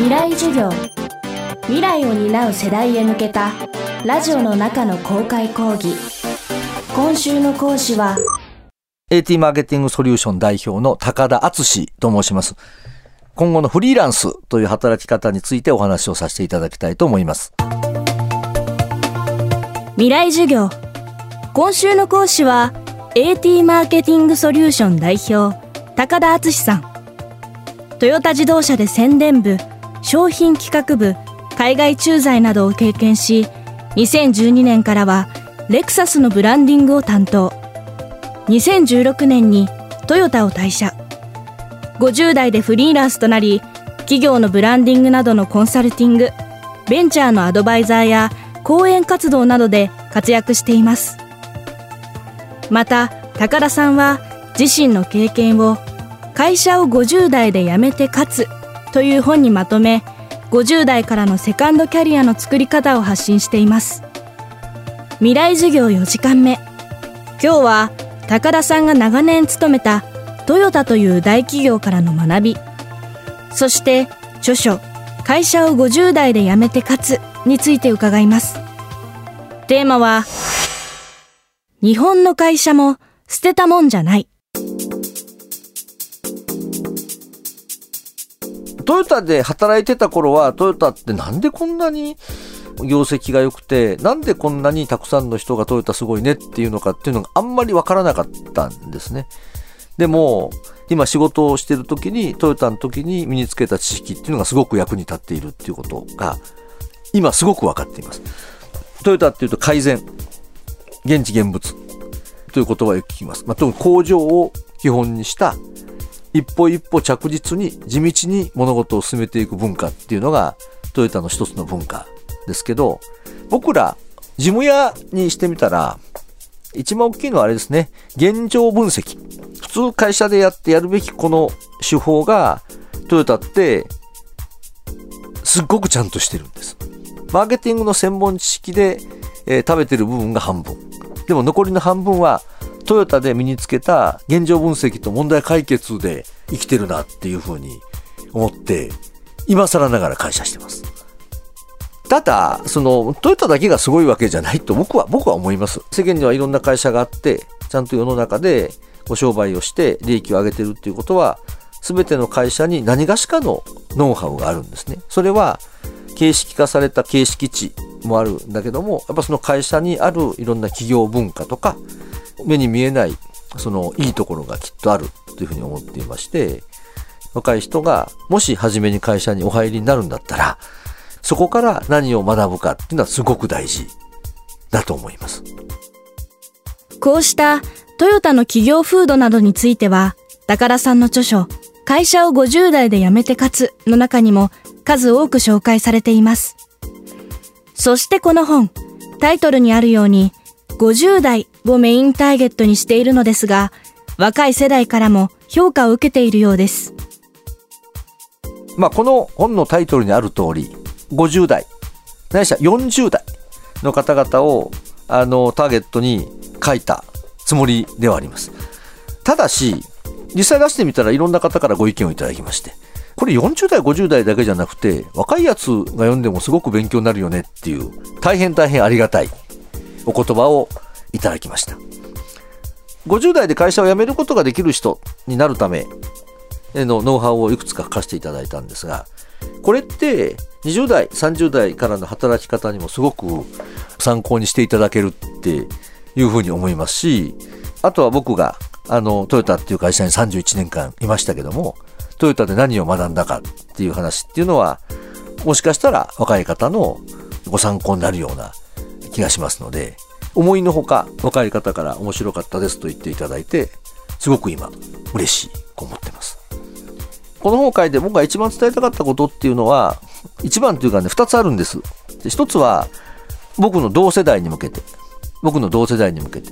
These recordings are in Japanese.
未来授業未来を担う世代へ向けたラジオの中の公開講義今週の講師は AT マーケティングソリューション代表の高田敦と申します。今後のフリーランスという働き方についてお話をさせていただきたいと思います。未来授業今週の講師は AT マーケティングソリューション代表高田敦さんトヨタ自動車で宣伝部商品企画部海外駐在などを経験し2012年からはレクサスのブランディングを担当。2016年にトヨタを退社。50代でフリーランスとなり企業のブランディングなどのコンサルティングベンチャーのアドバイザーや講演活動などで活躍しています。また高田さんは自身の経験を会社を50代で辞めて勝つという本にまとめ50代からのセカンドキャリアの作り方を発信しています。未来授業4時間目。今日は高田さんが長年勤めたトヨタという大企業からの学び。そして著書会社を50代で辞めて勝つについて伺います。テーマは日本の会社も捨てたもんじゃない。トヨタで働いてた頃はトヨタってなんでこんなに業績が良くて、なんでこんなにたくさんの人がトヨタすごいねっていうのかっていうのがあんまりわからなかったんですね。でも、今仕事をしてる時に、トヨタの時に身につけた知識っていうのがすごく役に立っているっていうことが、今すごく分かっています。トヨタっていうと改善、現地現物という言葉をよく聞きます。まあ、特に工場を基本にした一歩一歩着実に地道に物事を進めていく文化っていうのがトヨタの一つの文化ですけど、僕ら事務屋にしてみたら、一番大きいのはあれですね、現状分析。普通会社でやってやるべきこの手法が、トヨタって、すっごくちゃんとしてるんです。マーケティングの専門知識で、えー食べてる部分が半分。でも残りの半分は、トヨタで身につけた現状分析と問題解決で生きてるなっていうふうに思って、今更ながら感謝してます。ただ、その、トヨタだけがすごいわけじゃないと僕は、僕は思います。世間にはいろんな会社があって、ちゃんと世の中でご商売をして利益を上げてるっていうことは、すべての会社に何がしかのノウハウがあるんですね。それは、形式化された形式値もあるんだけども、やっぱその会社にあるいろんな企業文化とか、目に見えない、そのいいところがきっとあるというふうに思っていまして、若い人がもし初めに会社にお入りになるんだったら、そこから何を学ぶかっていうのはすごく大事だと思います。こうしたトヨタの企業風土などについては、高田さんの著書、会社を50代で辞めて勝つの中にも数多く紹介されています。そしてこの本、タイトルにあるように、50代をメインターゲットにしているのですが、若い世代からも評価を受けているようです。まあ、この本のタイトルにある通り、50代、ないしは40代の方々を、あの、ターゲットに書いたつもりではあります。ただし、実際出してみたらいろんな方からご意見をいただきまして、これ40代、50代だけじゃなくて、若いやつが読んでもすごく勉強になるよねっていう、大変大変ありがたいお言葉をいただきました。50代で会社を辞めることができる人になるためのノウハウをいくつか書かせていただいたんですが、これって20代、30代からの働き方にもすごく参考にしていただけるっていうふうに思いますし、あとは僕があのトヨタっていう会社に31年間いましたけども、トヨタで何を学んだかっていう話っていうのは、もしかしたら若い方のご参考になるような気がしますので、思いのほか若い方から面白かったですと言っていただいて、すごく今嬉しいと思ってます。この本を書いて僕が一番伝えたかったことっていうのは、一番というかね、二つあるんです。で一つは、僕の同世代に向けて、僕の同世代に向けて、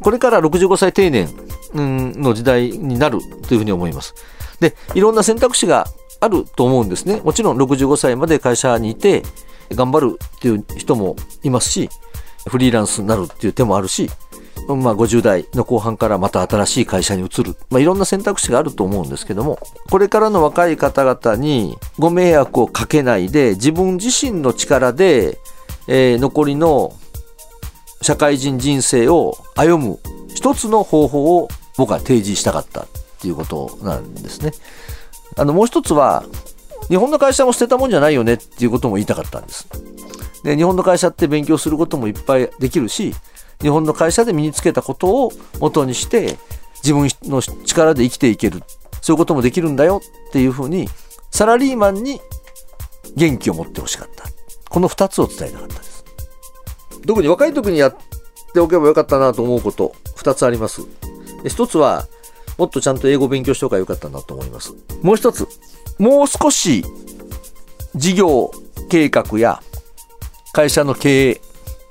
これから65歳定年の時代になるというふうに思います。で、いろんな選択肢があると思うんですね。もちろん65歳まで会社にいて頑張るっていう人もいますし、フリーランスになるっていう手もあるし、まあ、50代の後半からまた新しい会社に移る、まあ、いろんな選択肢があると思うんですけどもこれからの若い方々にご迷惑をかけないで自分自身の力で、えー、残りの社会人人生を歩む一つの方法を僕は提示したかったっていうことなんですね。あのもう一つは日本の会社も捨てたもんじゃないよねっていうことも言いたかったんです。で日本の会社って勉強することもいっぱいできるし日本の会社で身につけたことを元にして自分の力で生きていける。そういうこともできるんだよ。っていうふうにサラリーマンに元気を持ってほしかった。この2つを伝えたかったです。特に若い時にやっておけばよかったなと思うこと2つあります。1つはもっとちゃんと英語を勉強しておけばよかったなと思います。もう1つもう少し事業計画や会社の経営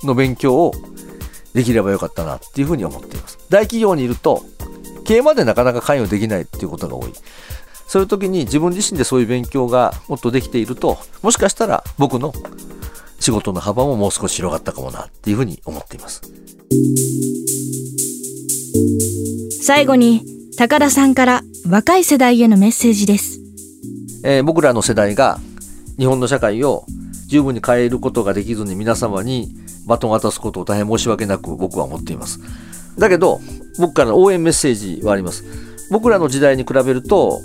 の勉強をできればよかったなっていうふうに思っています。大企業にいると、経営までなかなか関与できないっていうことが多い。そういう時に自分自身でそういう勉強がもっとできていると、もしかしたら僕の仕事の幅ももう少し広がったかもなっていうふうに思っています。最後に、高田さんから若い世代へのメッセージです。えー、僕らの世代が日本の社会を十分に変えることができずに皆様にバトンを渡すことを大変申し訳なく僕は思っています。だけど、僕からの応援メッセージはあります。僕らの時代に比べると、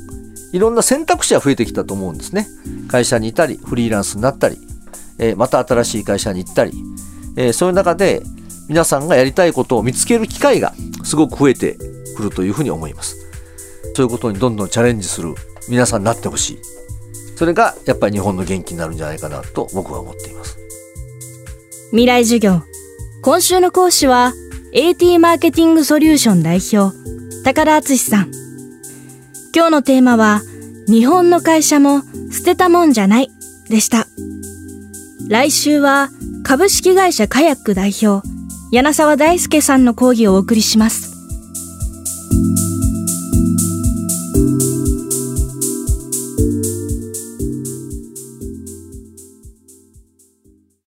いろんな選択肢は増えてきたと思うんですね。会社にいたり、フリーランスになったり、えー、また新しい会社に行ったり、えー、そういう中で皆さんがやりたいことを見つける機会がすごく増えてくるというふうに思います。そういうことにどんどんチャレンジする皆さんになってほしい。それがやっぱり日本の元気になるんじゃないかなと僕は思っています。未来授業。今週の講師は AT マーケティングソリューション代表、高田敦さん。今日のテーマは日本の会社も捨てたもんじゃないでした。来週は株式会社カヤック代表、柳沢大輔さんの講義をお送りします。